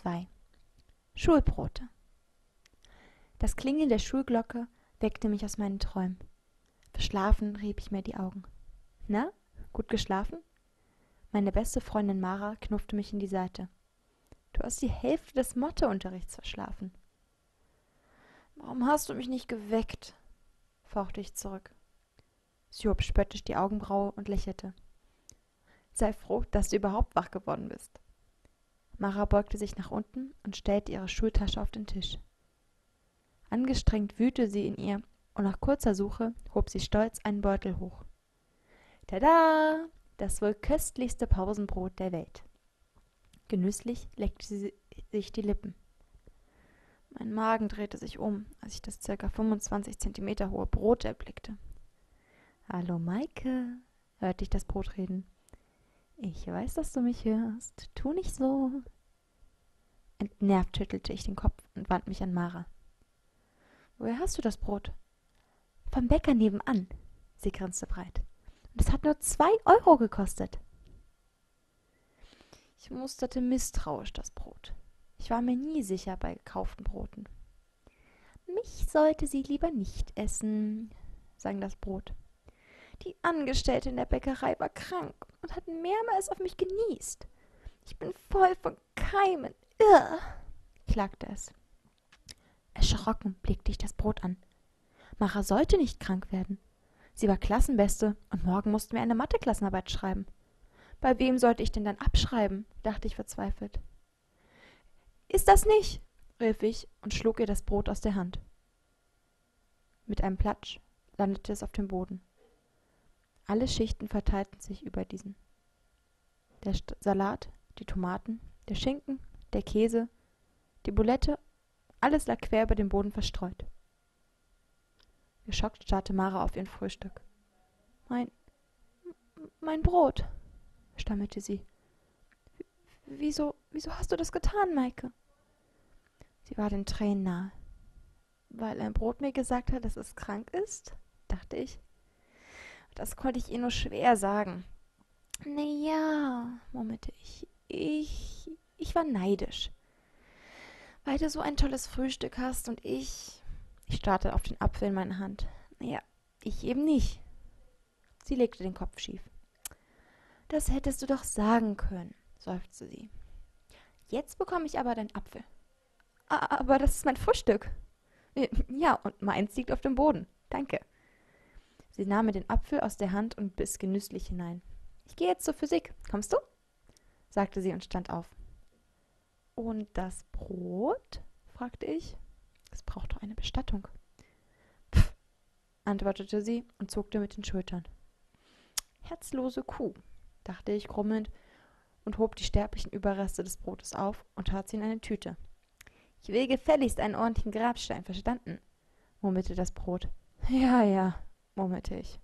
2 Schulbrote Das Klingeln der Schulglocke weckte mich aus meinen Träumen. Verschlafen rieb ich mir die Augen. Na, gut geschlafen? Meine beste Freundin Mara knuffte mich in die Seite. Du hast die Hälfte des Motheunterrichts verschlafen. Warum hast du mich nicht geweckt? fauchte ich zurück. Sie hob spöttisch die Augenbraue und lächelte. Sei froh, dass du überhaupt wach geworden bist. Mara beugte sich nach unten und stellte ihre Schultasche auf den Tisch. Angestrengt wühlte sie in ihr, und nach kurzer Suche hob sie stolz einen Beutel hoch. Tada! Das wohl köstlichste Pausenbrot der Welt. Genüsslich leckte sie sich die Lippen. Mein Magen drehte sich um, als ich das circa 25 Zentimeter hohe Brot erblickte. Hallo, Maike, hörte ich das Brot reden. Ich weiß, dass du mich hörst. Tu nicht so. Entnervt schüttelte ich den Kopf und wandte mich an Mara. Woher hast du das Brot? Vom Bäcker nebenan. Sie grinste breit. Und es hat nur zwei Euro gekostet. Ich musterte misstrauisch das Brot. Ich war mir nie sicher bei gekauften Broten. Mich sollte sie lieber nicht essen, sang das Brot. Die Angestellte in der Bäckerei war krank und hat mehrmals auf mich genießt. Ich bin voll von Keimen. Irr, klagte es. Erschrocken blickte ich das Brot an. Mara sollte nicht krank werden. Sie war Klassenbeste und morgen mussten wir eine Mathe-Klassenarbeit schreiben. Bei wem sollte ich denn dann abschreiben? dachte ich verzweifelt. Ist das nicht? rief ich und schlug ihr das Brot aus der Hand. Mit einem Platsch landete es auf dem Boden. Alle Schichten verteilten sich über diesen. Der St Salat, die Tomaten, der Schinken, der Käse, die Bulette, alles lag quer über den Boden verstreut. Geschockt starrte Mara auf ihr Frühstück. Mein. mein Brot, stammelte sie. Wieso, wieso hast du das getan, Maike? Sie war den Tränen nahe. Weil ein Brot mir gesagt hat, dass es krank ist, dachte ich. Das konnte ich ihr nur schwer sagen. Na ja, murmelte ich. Ich. Ich war neidisch. Weil du so ein tolles Frühstück hast und ich. Ich starrte auf den Apfel in meiner Hand. Naja, ich eben nicht. Sie legte den Kopf schief. Das hättest du doch sagen können, seufzte sie. Jetzt bekomme ich aber deinen Apfel. Aber das ist mein Frühstück. Ja, und meins liegt auf dem Boden. Danke. Sie nahm mir den Apfel aus der Hand und biss genüsslich hinein. Ich gehe jetzt zur Physik. Kommst du? sagte sie und stand auf. Und das Brot? fragte ich. Es braucht doch eine Bestattung. Pff, antwortete sie und zuckte mit den Schultern. Herzlose Kuh, dachte ich grummelnd und hob die sterblichen Überreste des Brotes auf und tat sie in eine Tüte. Ich will gefälligst einen ordentlichen Grabstein, verstanden? murmelte das Brot. Ja, ja, murmelte ich.